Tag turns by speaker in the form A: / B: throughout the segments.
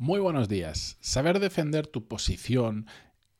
A: Muy buenos días. Saber defender tu posición,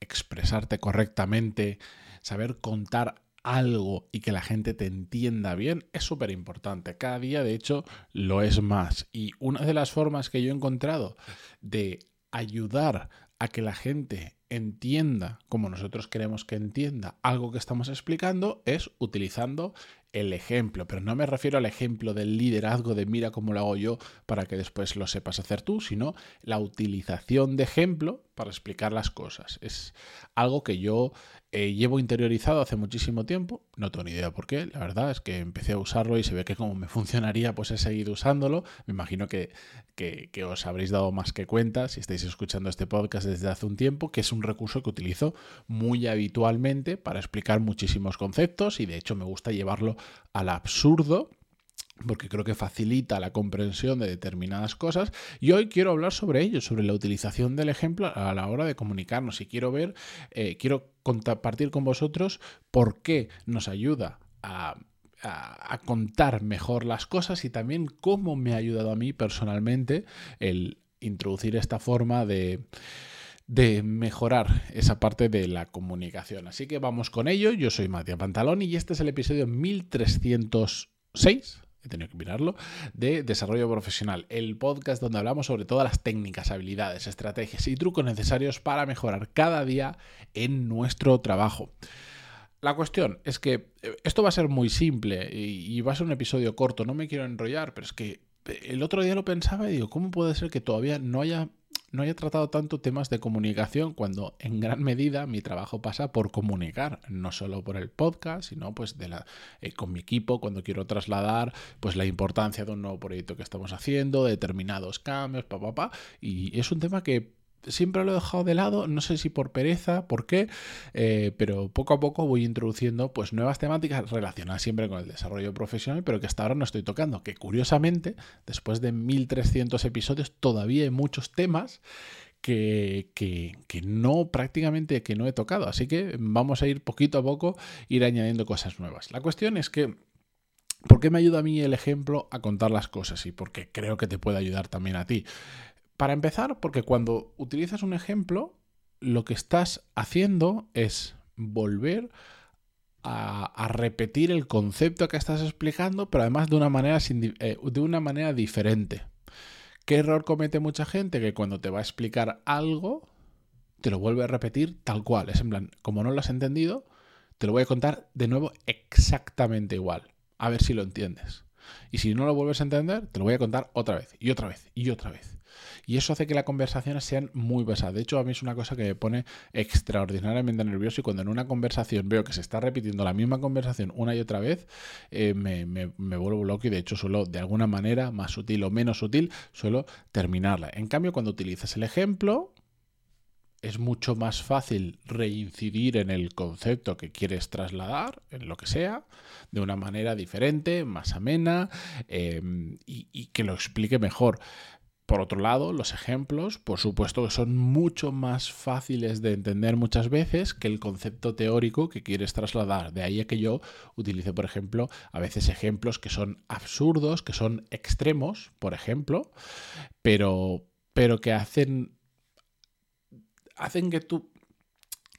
A: expresarte correctamente, saber contar algo y que la gente te entienda bien es súper importante. Cada día, de hecho, lo es más. Y una de las formas que yo he encontrado de ayudar a que la gente entienda como nosotros queremos que entienda algo que estamos explicando es utilizando el ejemplo, pero no me refiero al ejemplo del liderazgo de mira cómo lo hago yo para que después lo sepas hacer tú, sino la utilización de ejemplo para explicar las cosas. Es algo que yo eh, llevo interiorizado hace muchísimo tiempo, no tengo ni idea por qué, la verdad es que empecé a usarlo y se ve que como me funcionaría, pues he seguido usándolo. Me imagino que, que, que os habréis dado más que cuenta si estáis escuchando este podcast desde hace un tiempo, que es un recurso que utilizo muy habitualmente para explicar muchísimos conceptos y de hecho me gusta llevarlo al absurdo porque creo que facilita la comprensión de determinadas cosas. Y hoy quiero hablar sobre ello, sobre la utilización del ejemplo a la hora de comunicarnos. Y quiero ver, eh, quiero compartir con vosotros por qué nos ayuda a, a, contar mejor las cosas y también cómo me ha ayudado a mí personalmente el introducir esta forma de de mejorar esa parte de la comunicación. Así que vamos con ello. Yo soy Matías Pantaloni y este es el episodio 1306 he tenido que mirarlo, de Desarrollo Profesional, el podcast donde hablamos sobre todas las técnicas, habilidades, estrategias y trucos necesarios para mejorar cada día en nuestro trabajo. La cuestión es que eh, esto va a ser muy simple y va a ser un episodio corto, no me quiero enrollar, pero es que el otro día lo pensaba y digo, ¿cómo puede ser que todavía no haya no haya tratado tanto temas de comunicación cuando en gran medida mi trabajo pasa por comunicar, no solo por el podcast, sino pues de la, eh, con mi equipo cuando quiero trasladar pues la importancia de un nuevo proyecto que estamos haciendo, determinados cambios, pa, pa, pa. Y es un tema que siempre lo he dejado de lado, no sé si por pereza, por qué, eh, pero poco a poco voy introduciendo pues nuevas temáticas relacionadas siempre con el desarrollo profesional, pero que hasta ahora no estoy tocando, que curiosamente, después de 1300 episodios, todavía hay muchos temas que, que, que, no prácticamente que no he tocado. Así que vamos a ir poquito a poco, ir añadiendo cosas nuevas. La cuestión es que, ¿por qué me ayuda a mí el ejemplo a contar las cosas? Y porque creo que te puede ayudar también a ti. Para empezar, porque cuando utilizas un ejemplo, lo que estás haciendo es volver a, repetir el concepto que estás explicando, pero además de una manera, eh, de una manera diferente. ¿Qué error comete mucha gente? Que cuando te va a explicar algo, te lo vuelve a repetir tal cual. Es en plan, como no lo has entendido, te lo voy a contar de nuevo exactamente igual. A ver si lo entiendes. Y si no lo vuelves a entender, te lo voy a contar otra vez, y otra vez, y otra vez. Y eso hace que las conversaciones sean muy pesadas. De hecho, a mí es una cosa que me pone extraordinariamente nervioso y cuando en una conversación veo que se está repitiendo la misma conversación una y otra vez, eh, me, vuelvo loco y de hecho suelo, de alguna manera, más sutil o menos sutil, suelo terminarla. En cambio, cuando utilizas el ejemplo, es mucho más fácil reincidir en el concepto que quieres trasladar, en lo que sea, de una manera diferente, más amena eh, y, que lo explique mejor. Por otro lado, los ejemplos, por supuesto que son mucho más fáciles de entender muchas veces que el concepto teórico que quieres trasladar. De ahí a que yo utilice, por ejemplo, a veces ejemplos que son absurdos, que son extremos, por ejemplo, pero, pero que hacen, hacen que tú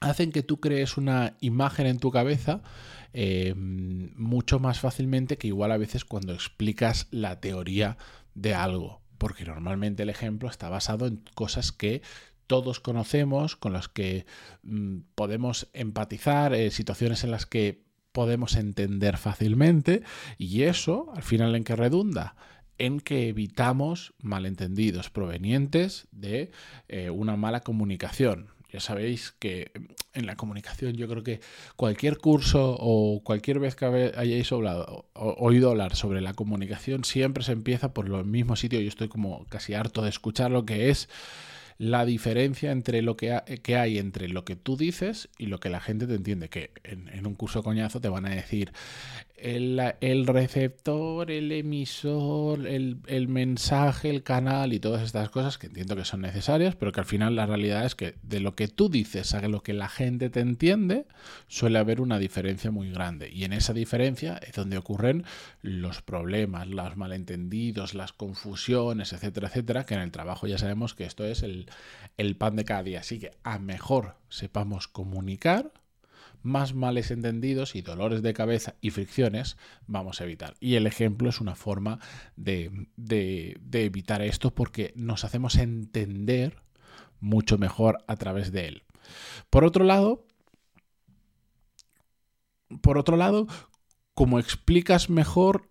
A: hacen que tú crees una imagen en tu cabeza eh, mucho más fácilmente que igual a veces cuando explicas la teoría de algo porque normalmente el ejemplo está basado en cosas que todos conocemos, con las que mm, podemos empatizar, eh, situaciones en las que podemos entender fácilmente, y eso, al final, ¿en qué redunda? En que evitamos malentendidos provenientes de eh, una mala comunicación. Ya sabéis que en la comunicación yo creo que cualquier curso o cualquier vez que hayáis oído hablar sobre la comunicación siempre se empieza por el mismo sitio. Yo estoy como casi harto de escuchar lo que es la diferencia entre lo que, hay entre lo que tú dices y lo que la gente te entiende. Que en, un curso coñazo te van a decir el, receptor, el emisor, el, mensaje, el canal y todas estas cosas que entiendo que son necesarias, pero que al final la realidad es que de lo que tú dices a lo que la gente te entiende, suele haber una diferencia muy grande. Y en esa diferencia es donde ocurren los problemas, los malentendidos, las confusiones, etcétera, etcétera, que en el trabajo ya sabemos que esto es el, el pan de cada día. Así que a mejor sepamos comunicar, más males entendidos y dolores de cabeza y fricciones vamos a evitar. Y el ejemplo es una forma de, evitar esto porque nos hacemos entender mucho mejor a través de él. Por otro lado, por otro lado, como explicas mejor,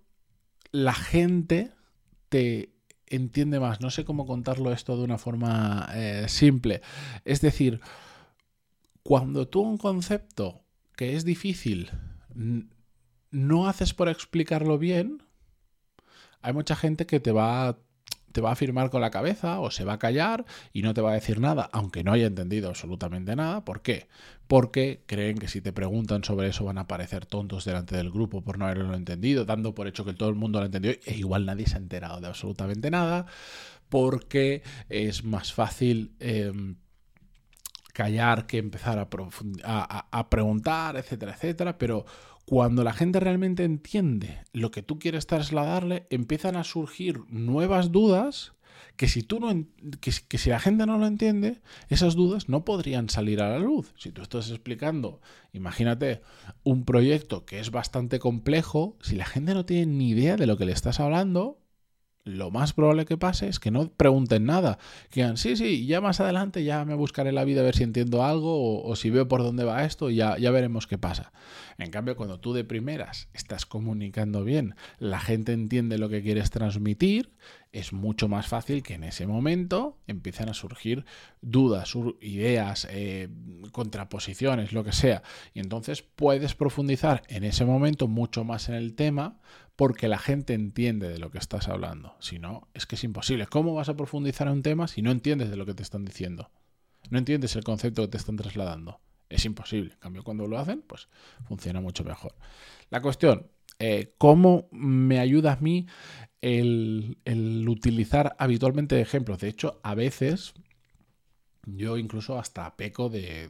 A: la gente te entiende más. No sé cómo contarlo esto de una forma eh, simple. Es decir, cuando tú un concepto que es difícil no haces por explicarlo bien, hay mucha gente que te va, te va a afirmar con la cabeza o se va a callar y no te va a decir nada, aunque no haya entendido absolutamente nada. ¿Por qué? Porque creen que si te preguntan sobre eso van a parecer tontos delante del grupo por no haberlo entendido, dando por hecho que todo el mundo lo ha entendido e igual nadie se ha enterado de absolutamente nada, porque es más fácil... Em, callar que empezar a, a, preguntar, etcétera, etcétera, pero cuando la gente realmente entiende lo que tú quieres trasladarle, empiezan a surgir nuevas dudas que si tú no que, que, si la gente no lo entiende, esas dudas no podrían salir a la luz. Si tú estás explicando, imagínate, un proyecto que es bastante complejo, si la gente no tiene ni idea de lo que le estás hablando, lo más probable que pase es que no pregunten nada. Que digan, sí, sí, ya más adelante ya me buscaré la vida a ver si entiendo algo o, si veo por dónde va esto, ya, ya veremos qué pasa. En cambio, cuando tú de primeras estás comunicando bien, la gente entiende lo que quieres transmitir, es mucho más fácil que en ese momento empiecen a surgir dudas, ideas, eh, contraposiciones, lo que sea. Y entonces puedes profundizar en ese momento mucho más en el tema porque la gente entiende de lo que estás hablando. Si no, es que es imposible. ¿Cómo vas a profundizar en un tema si no entiendes de lo que te están diciendo? No entiendes el concepto que te están trasladando. Es imposible. En cambio, cuando lo hacen, pues funciona mucho mejor. La cuestión, eh, ¿cómo me ayuda a mí el, el utilizar habitualmente ejemplos? De hecho, a veces yo incluso hasta peco de,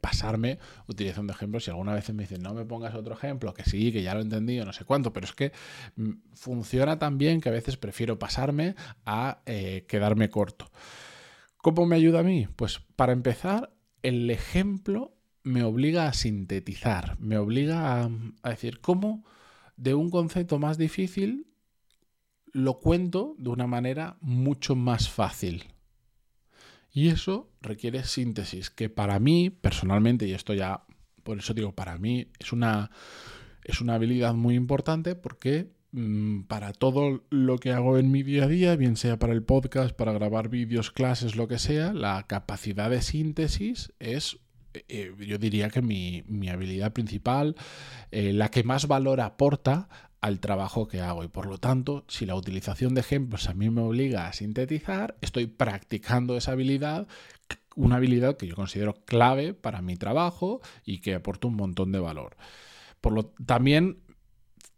A: pasarme utilizando ejemplos. Si alguna vez me dicen, no me pongas otro ejemplo, que sí, que ya lo he entendido, no sé cuánto, pero es que mm, funciona tan bien que a veces prefiero pasarme a eh, quedarme corto. ¿Cómo me ayuda a mí? Pues para empezar, el ejemplo me obliga a sintetizar, me obliga a, a decir cómo de un concepto más difícil lo cuento de una manera mucho más fácil. Y eso requiere síntesis, que para mí, personalmente, y esto ya, por eso digo, para mí es una, es una habilidad muy importante porque mm, para todo lo que hago en mi día a día, bien sea para el podcast, para grabar vídeos, clases, lo que sea, la capacidad de síntesis es eh, yo diría que mi, habilidad principal, eh, la que más valor aporta al trabajo que hago y por lo tanto si la utilización de ejemplos a mí me obliga a sintetizar, estoy practicando esa habilidad, una habilidad que yo considero clave para mi trabajo y que aporta un montón de valor. Por lo también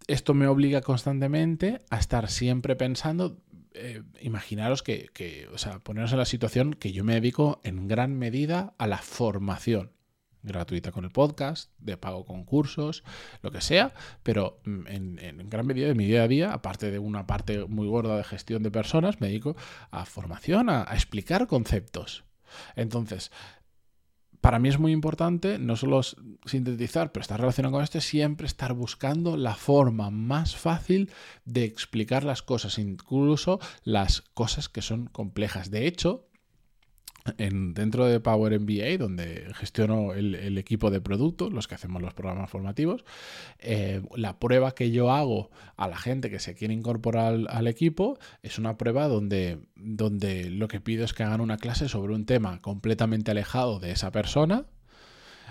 A: esto me obliga constantemente a estar siempre pensando eh, imaginaros que, que, o sea, poneros en la situación que yo me dedico en gran medida a la formación gratuita con el podcast, de pago con cursos, lo que sea, pero mm, en, gran medida de mi día a día, aparte de una parte muy gorda de gestión de personas, me dedico a formación, a, explicar conceptos. Entonces, para mí es muy importante no solo sintetizar, pero estar relacionado con esto, siempre estar buscando la forma más fácil de explicar las cosas, incluso las cosas que son complejas. De hecho, en, dentro de Power MBA, donde gestiono el, equipo de producto, los que hacemos los programas formativos, eh, la prueba que yo hago a la gente que se quiere incorporar al, equipo es una prueba donde, donde lo que pido es que hagan una clase sobre un tema completamente alejado de esa persona,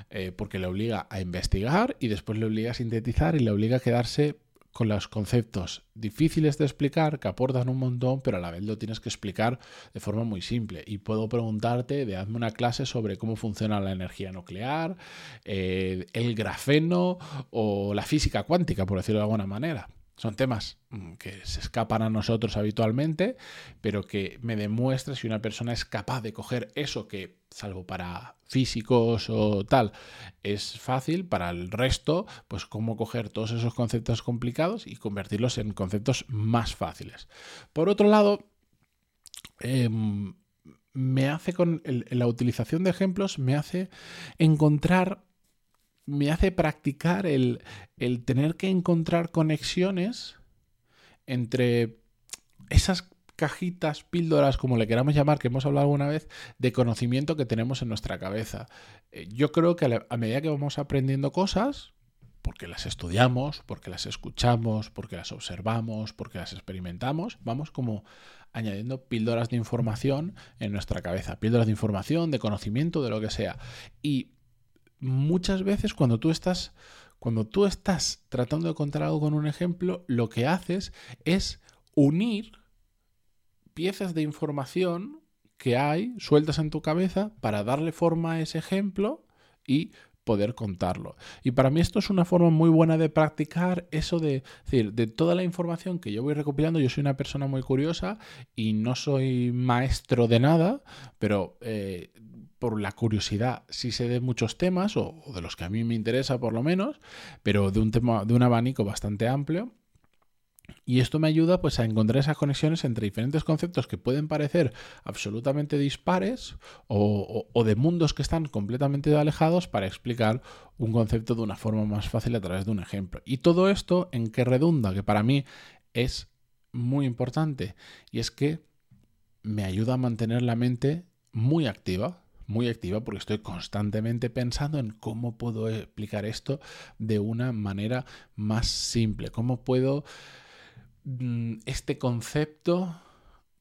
A: eh, porque le obliga a investigar y después le obliga a sintetizar y le obliga a quedarse con los conceptos difíciles de explicar que aportan un montón, pero a la vez lo tienes que explicar de forma muy simple. Y puedo preguntarte de hazme una clase sobre cómo funciona la energía nuclear, eh, el grafeno o la física cuántica, por decirlo de alguna manera. Son temas mm, que se escapan a nosotros habitualmente, pero que me demuestra si una persona es capaz de coger eso que, salvo para físicos o tal, es fácil, para el resto, pues cómo coger todos esos conceptos complicados y convertirlos en conceptos más fáciles. Por otro lado, em, me hace con la utilización de ejemplos, me hace encontrar me hace practicar el, tener que encontrar conexiones entre esas cajitas, píldoras, como le queramos llamar, que hemos hablado alguna vez, de conocimiento que tenemos en nuestra cabeza. Eh, yo creo que a medida que vamos aprendiendo cosas, porque las estudiamos, porque las escuchamos, porque las observamos, porque las experimentamos, vamos como añadiendo píldoras de información en nuestra cabeza, píldoras de información, de conocimiento, de lo que sea. Y muchas veces cuando tú estás cuando tú estás tratando de contar algo con un ejemplo, lo que haces es unir piezas de información que hay sueltas en tu cabeza para darle forma a ese ejemplo y poder contarlo. Y para mí esto es una forma muy buena de practicar eso de, decir, de toda la información que yo voy recopilando, yo soy una persona muy curiosa y no soy maestro de nada, pero eh, por la curiosidad sí sé de muchos temas, o, de los que a mí me interesa por lo menos, pero de un tema, de un abanico bastante amplio. Y esto me ayuda pues a encontrar esas conexiones entre diferentes conceptos que pueden parecer absolutamente dispares o, o, de mundos que están completamente alejados para explicar un concepto de una forma más fácil a través de un ejemplo. Y todo esto en qué redunda, que para mí es muy importante, y es que me ayuda a mantener la mente muy activa, muy activa porque estoy constantemente pensando en cómo puedo explicar esto de una manera más simple, cómo puedo mm, este concepto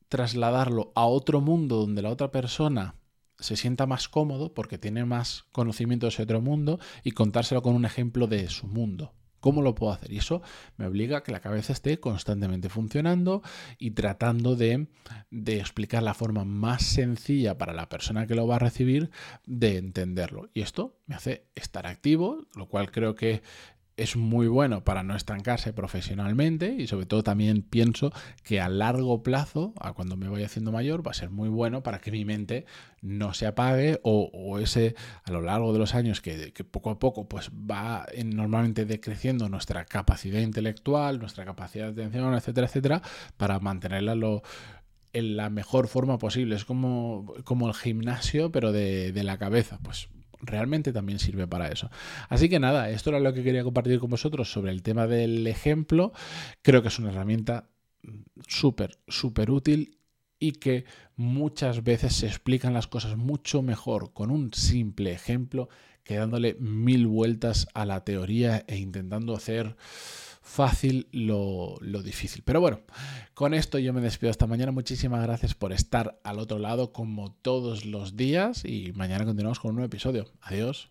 A: trasladarlo a otro mundo donde la otra persona se sienta más cómodo porque tiene más conocimiento de ese otro mundo y contárselo con un ejemplo de su mundo. ¿Cómo lo puedo hacer? Y eso me obliga a que la cabeza esté constantemente funcionando y tratando de, de, explicar la forma más sencilla para la persona que lo va a recibir de entenderlo. Y esto me hace estar activo, lo cual creo que es muy bueno para no estancarse profesionalmente y sobre todo también pienso que a largo plazo, a cuando me vaya haciendo mayor, va a ser muy bueno para que mi mente no se apague o, ese a lo largo de los años que, poco a poco pues va normalmente decreciendo nuestra capacidad intelectual, nuestra capacidad de atención, etcétera, etcétera, para mantenerla lo, en la mejor forma posible. Es como, como el gimnasio, pero de, de la cabeza. Pues realmente también sirve para eso. Así que nada, esto era lo que quería compartir con vosotros sobre el tema del ejemplo. Creo que es una herramienta súper, súper útil y que muchas veces se explican las cosas mucho mejor con un simple ejemplo que dándole mil vueltas a la teoría e intentando hacer fácil lo, difícil. Pero bueno, con esto yo me despido hasta mañana. Muchísimas gracias por estar al otro lado como todos los días y mañana continuamos con un nuevo episodio. Adiós.